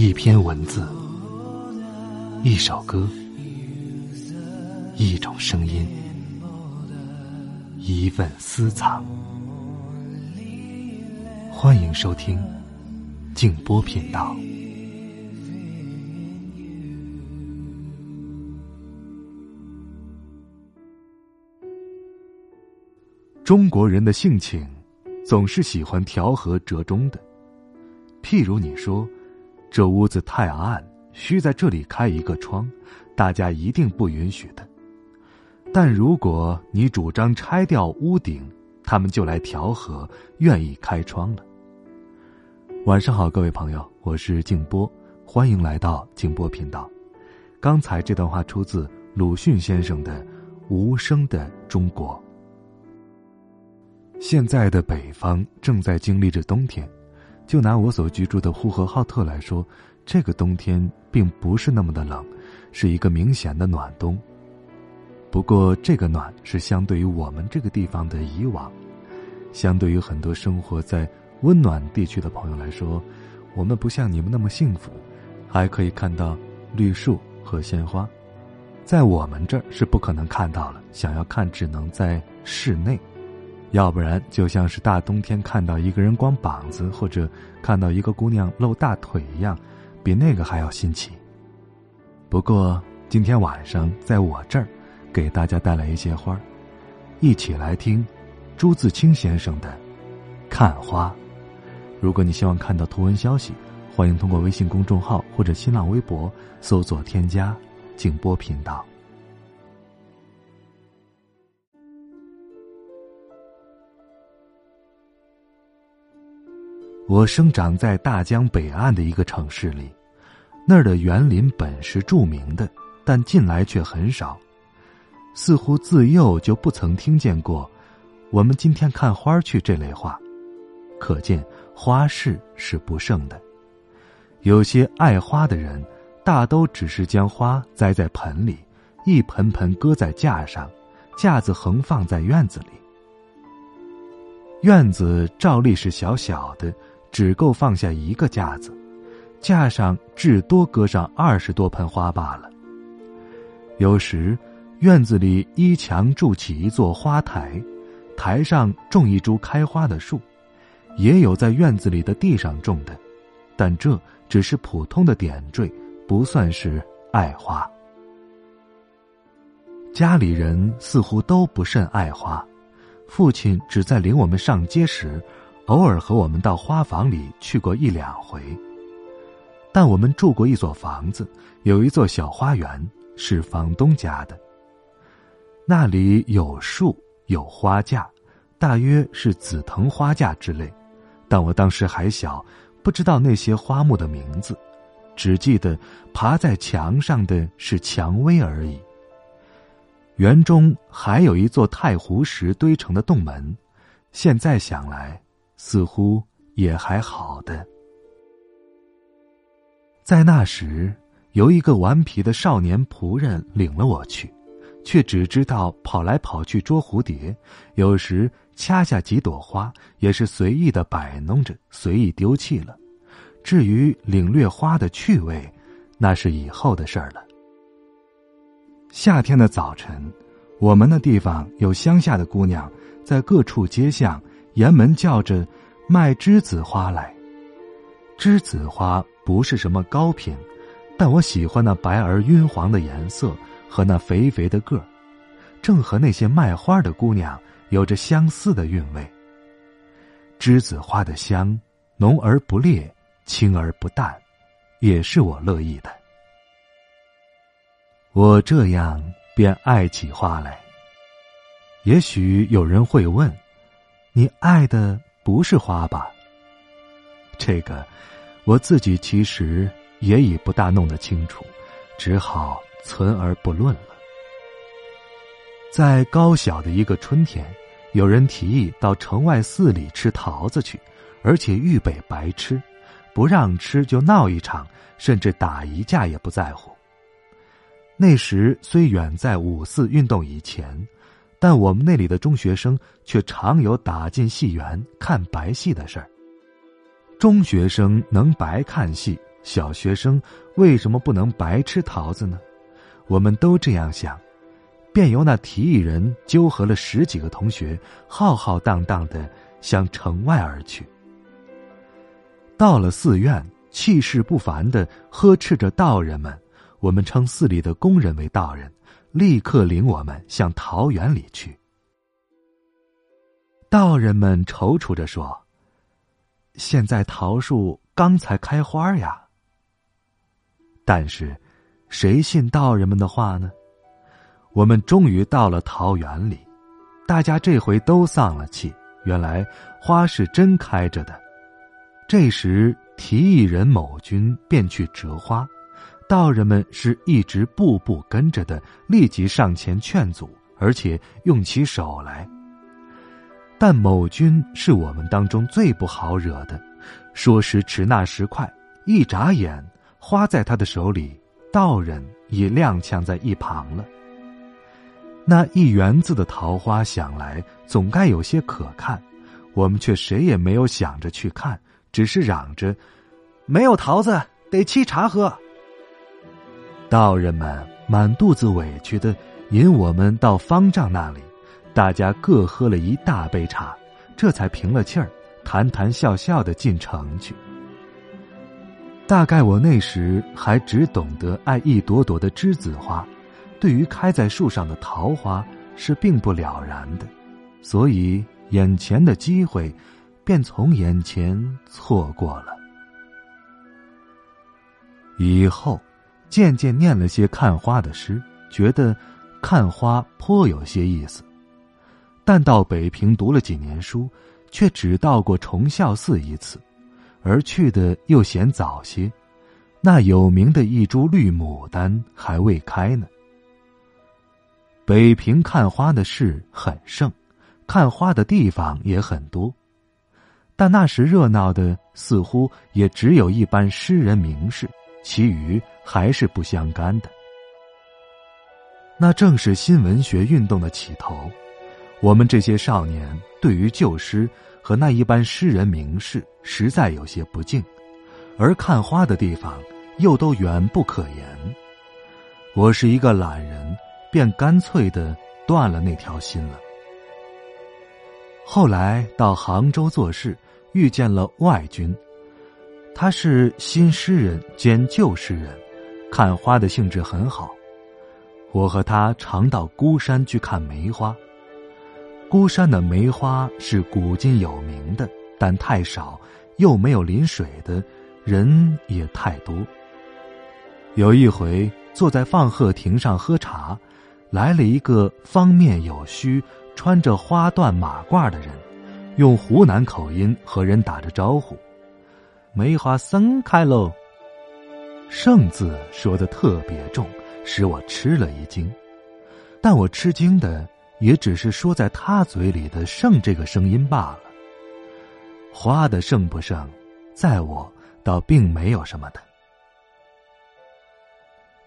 一篇文字，一首歌，一种声音，一份私藏。欢迎收听静波频道。中国人的性情，总是喜欢调和折中的。譬如你说。这屋子太暗，需在这里开一个窗，大家一定不允许的。但如果你主张拆掉屋顶，他们就来调和，愿意开窗了。晚上好，各位朋友，我是静波，欢迎来到静波频道。刚才这段话出自鲁迅先生的《无声的中国》。现在的北方正在经历着冬天。就拿我所居住的呼和浩特来说，这个冬天并不是那么的冷，是一个明显的暖冬。不过，这个暖是相对于我们这个地方的以往，相对于很多生活在温暖地区的朋友来说，我们不像你们那么幸福，还可以看到绿树和鲜花，在我们这儿是不可能看到了，想要看只能在室内。要不然，就像是大冬天看到一个人光膀子，或者看到一个姑娘露大腿一样，比那个还要新奇。不过今天晚上在我这儿，给大家带来一些花，一起来听朱自清先生的《看花》。如果你希望看到图文消息，欢迎通过微信公众号或者新浪微博搜索添加“静波频道”。我生长在大江北岸的一个城市里，那儿的园林本是著名的，但近来却很少，似乎自幼就不曾听见过“我们今天看花去”这类话，可见花市是不盛的。有些爱花的人，大都只是将花栽在盆里，一盆盆搁在架上，架子横放在院子里。院子照例是小小的。只够放下一个架子，架上至多搁上二十多盆花罢了。有时，院子里依墙筑起一座花台，台上种一株开花的树；也有在院子里的地上种的，但这只是普通的点缀，不算是爱花。家里人似乎都不甚爱花，父亲只在领我们上街时。偶尔和我们到花房里去过一两回，但我们住过一所房子，有一座小花园，是房东家的。那里有树，有花架，大约是紫藤花架之类，但我当时还小，不知道那些花木的名字，只记得爬在墙上的是蔷薇而已。园中还有一座太湖石堆成的洞门，现在想来。似乎也还好的。在那时，由一个顽皮的少年仆人领了我去，却只知道跑来跑去捉蝴蝶，有时掐下几朵花，也是随意的摆弄着，随意丢弃了。至于领略花的趣味，那是以后的事儿了。夏天的早晨，我们那地方有乡下的姑娘，在各处街巷。沿门叫着卖栀子花来，栀子花不是什么高品，但我喜欢那白而晕黄的颜色和那肥肥的个儿，正和那些卖花的姑娘有着相似的韵味。栀子花的香浓而不烈，清而不淡，也是我乐意的。我这样便爱起花来。也许有人会问。你爱的不是花吧？这个，我自己其实也已不大弄得清楚，只好存而不论了。在高小的一个春天，有人提议到城外寺里吃桃子去，而且预备白吃，不让吃就闹一场，甚至打一架也不在乎。那时虽远在五四运动以前。但我们那里的中学生却常有打进戏园看白戏的事儿。中学生能白看戏，小学生为什么不能白吃桃子呢？我们都这样想，便由那提议人纠合了十几个同学，浩浩荡荡的向城外而去。到了寺院，气势不凡的呵斥着道人们，我们称寺里的工人为道人，立刻领我们向桃园里去。道人们踌躇着说：“现在桃树刚才开花呀。”但是，谁信道人们的话呢？我们终于到了桃园里，大家这回都丧了气。原来花是真开着的。这时，提议人某君便去折花，道人们是一直步步跟着的，立即上前劝阻，而且用起手来。但某君是我们当中最不好惹的，说时迟，那时快，一眨眼。花在他的手里，道人已踉跄在一旁了。那一园子的桃花，想来总该有些可看，我们却谁也没有想着去看，只是嚷着：“没有桃子，得沏茶喝。”道人们满肚子委屈的引我们到方丈那里，大家各喝了一大杯茶，这才平了气儿，谈谈笑笑的进城去。大概我那时还只懂得爱一朵朵的栀子花，对于开在树上的桃花是并不了然的，所以眼前的机会便从眼前错过了。以后渐渐念了些看花的诗，觉得看花颇有些意思，但到北平读了几年书，却只到过崇孝寺一次。而去的又嫌早些，那有名的一株绿牡丹还未开呢。北平看花的事很盛，看花的地方也很多，但那时热闹的似乎也只有一般诗人名士，其余还是不相干的。那正是新文学运动的起头，我们这些少年对于旧诗。和那一般诗人名士实在有些不敬，而看花的地方又都远不可言。我是一个懒人，便干脆的断了那条心了。后来到杭州做事，遇见了外君，他是新诗人兼旧诗人，看花的兴致很好。我和他常到孤山去看梅花。孤山的梅花是古今有名的，但太少，又没有临水的，人也太多。有一回坐在放鹤亭上喝茶，来了一个方面有须、穿着花缎马褂的人，用湖南口音和人打着招呼：“梅花盛开喽。”“盛”字说的特别重，使我吃了一惊。但我吃惊的。也只是说在他嘴里的“盛”这个声音罢了。花的盛不盛，在我倒并没有什么的。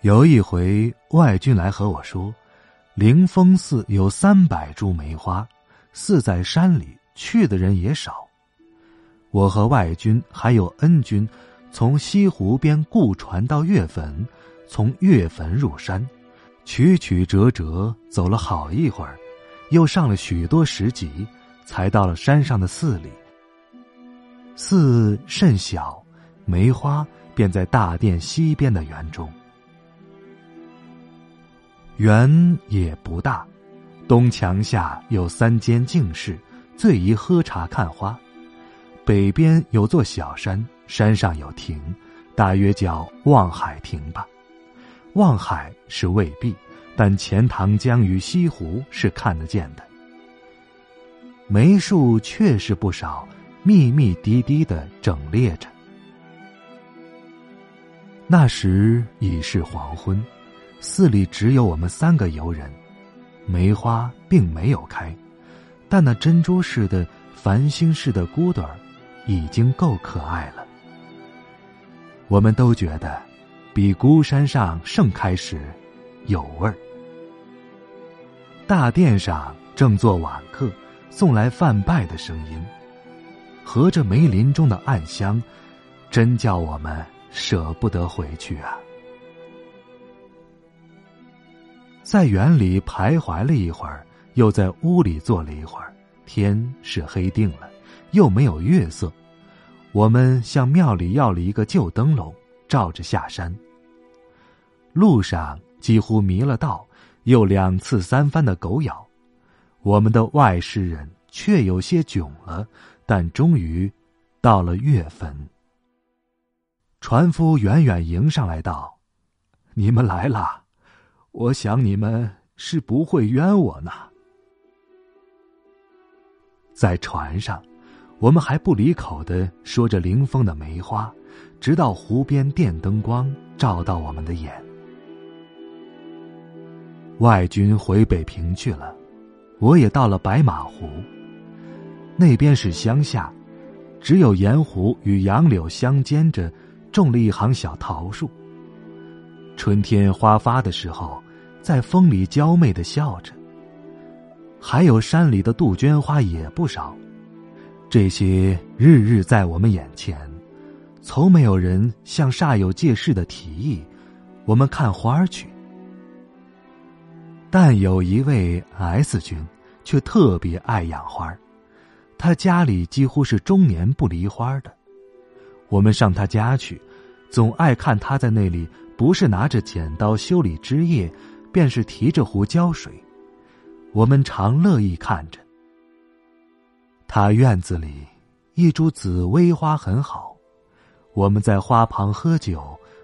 有一回，外君来和我说，灵峰寺有三百株梅花，寺在山里，去的人也少。我和外君还有恩君，从西湖边雇船到岳坟，从岳坟入山，曲曲折折走了好一会儿。又上了许多石级，才到了山上的寺里。寺甚小，梅花便在大殿西边的园中。园也不大，东墙下有三间净室，最宜喝茶看花。北边有座小山，山上有亭，大约叫望海亭吧。望海是未必。但钱塘江与西湖是看得见的，梅树确实不少，密密滴滴的整列着。那时已是黄昏，寺里只有我们三个游人，梅花并没有开，但那珍珠似的、繁星似的骨朵儿，已经够可爱了。我们都觉得，比孤山上盛开时。有味儿。大殿上正做晚课，送来饭拜的声音，合着梅林中的暗香，真叫我们舍不得回去啊。在园里徘徊了一会儿，又在屋里坐了一会儿，天是黑定了，又没有月色。我们向庙里要了一个旧灯笼，照着下山。路上几乎迷了道，又两次三番的狗咬，我们的外施人却有些窘了，但终于到了月份。船夫远远迎上来道：“你们来了，我想你们是不会冤我呢。”在船上，我们还不离口的说着临风的梅花，直到湖边电灯光照到我们的眼。外军回北平去了，我也到了白马湖。那边是乡下，只有盐湖与杨柳相间着，种了一行小桃树。春天花发的时候，在风里娇媚的笑着。还有山里的杜鹃花也不少，这些日日在我们眼前，从没有人像煞有介事的提议，我们看花去。但有一位 S 君，却特别爱养花他家里几乎是终年不离花的。我们上他家去，总爱看他在那里，不是拿着剪刀修理枝叶，便是提着壶浇水。我们常乐意看着。他院子里一株紫薇花很好，我们在花旁喝酒，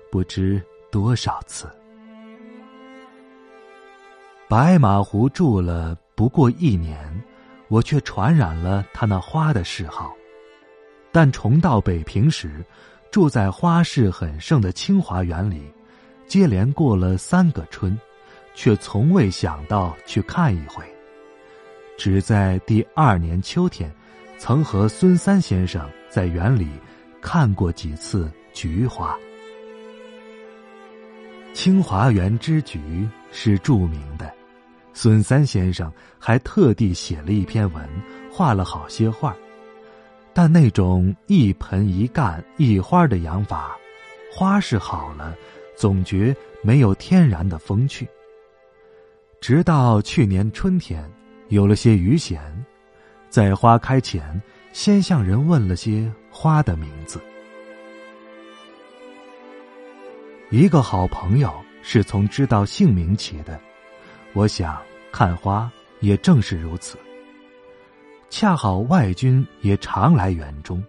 不知多少次。白马湖住了不过一年，我却传染了他那花的嗜好。但重到北平时，住在花市很盛的清华园里，接连过了三个春，却从未想到去看一回。只在第二年秋天，曾和孙三先生在园里看过几次菊花。清华园之菊是著名的。孙三先生还特地写了一篇文，画了好些画但那种一盆一干一花的养法，花是好了，总觉没有天然的风趣。直到去年春天，有了些余闲，在花开前，先向人问了些花的名字。一个好朋友是从知道姓名起的。我想看花也正是如此。恰好外军也常来园中，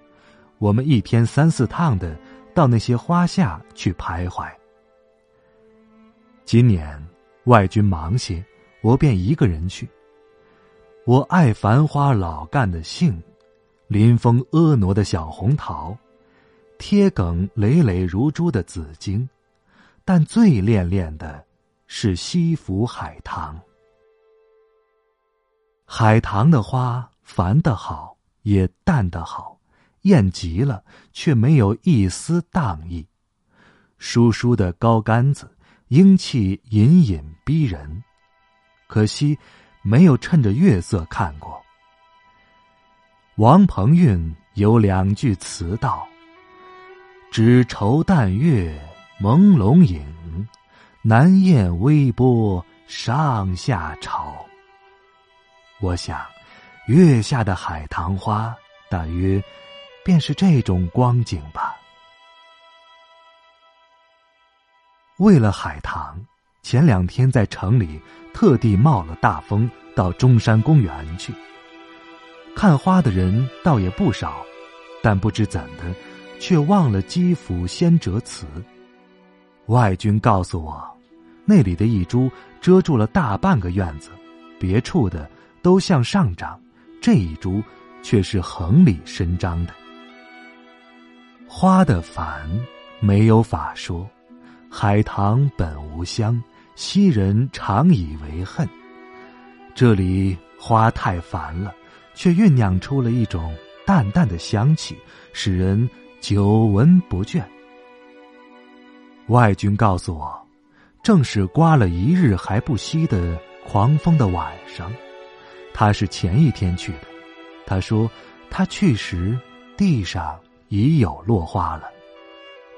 我们一天三四趟的到那些花下去徘徊。今年外军忙些，我便一个人去。我爱繁花老干的杏，临风婀娜的小红桃，贴梗累累如珠的紫荆，但最恋恋的。是西府海棠。海棠的花繁的好，也淡的好，艳极了，却没有一丝荡意。疏疏的高杆子，英气隐隐逼人。可惜没有趁着月色看过。王鹏运有两句词道：“只愁淡月朦胧影。”南雁微波上下潮。我想，月下的海棠花，大约便是这种光景吧。为了海棠，前两天在城里特地冒了大风到中山公园去看花的人，倒也不少，但不知怎的，却忘了基辅先哲词。外军告诉我。那里的一株遮住了大半个院子，别处的都向上长，这一株却是横里伸张的。花的繁没有法说，海棠本无香，昔人常以为恨。这里花太繁了，却酝酿出了一种淡淡的香气，使人久闻不倦。外军告诉我。正是刮了一日还不息的狂风的晚上，他是前一天去的。他说，他去时地上已有落花了。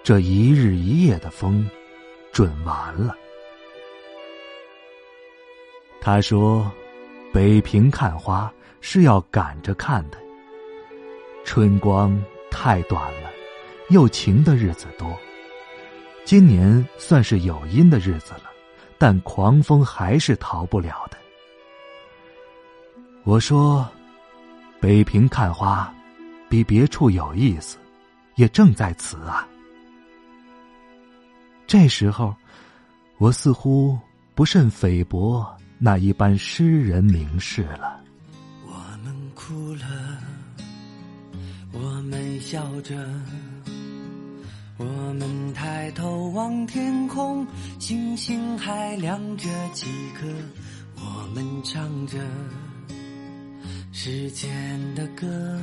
这一日一夜的风准完了。他说：“北平看花是要赶着看的。春光太短了，又晴的日子多。今年算是有阴的日子了，但狂风还是逃不了的。”我说：“北平看花，比别处有意思，也正在此啊。”这时候，我似乎不甚菲薄那一般诗人名士了。我们哭了，我们笑着，我们抬头望天空，星星还亮着几颗，我们唱着。时间的歌，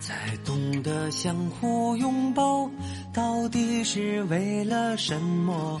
才懂得相互拥抱，到底是为了什么？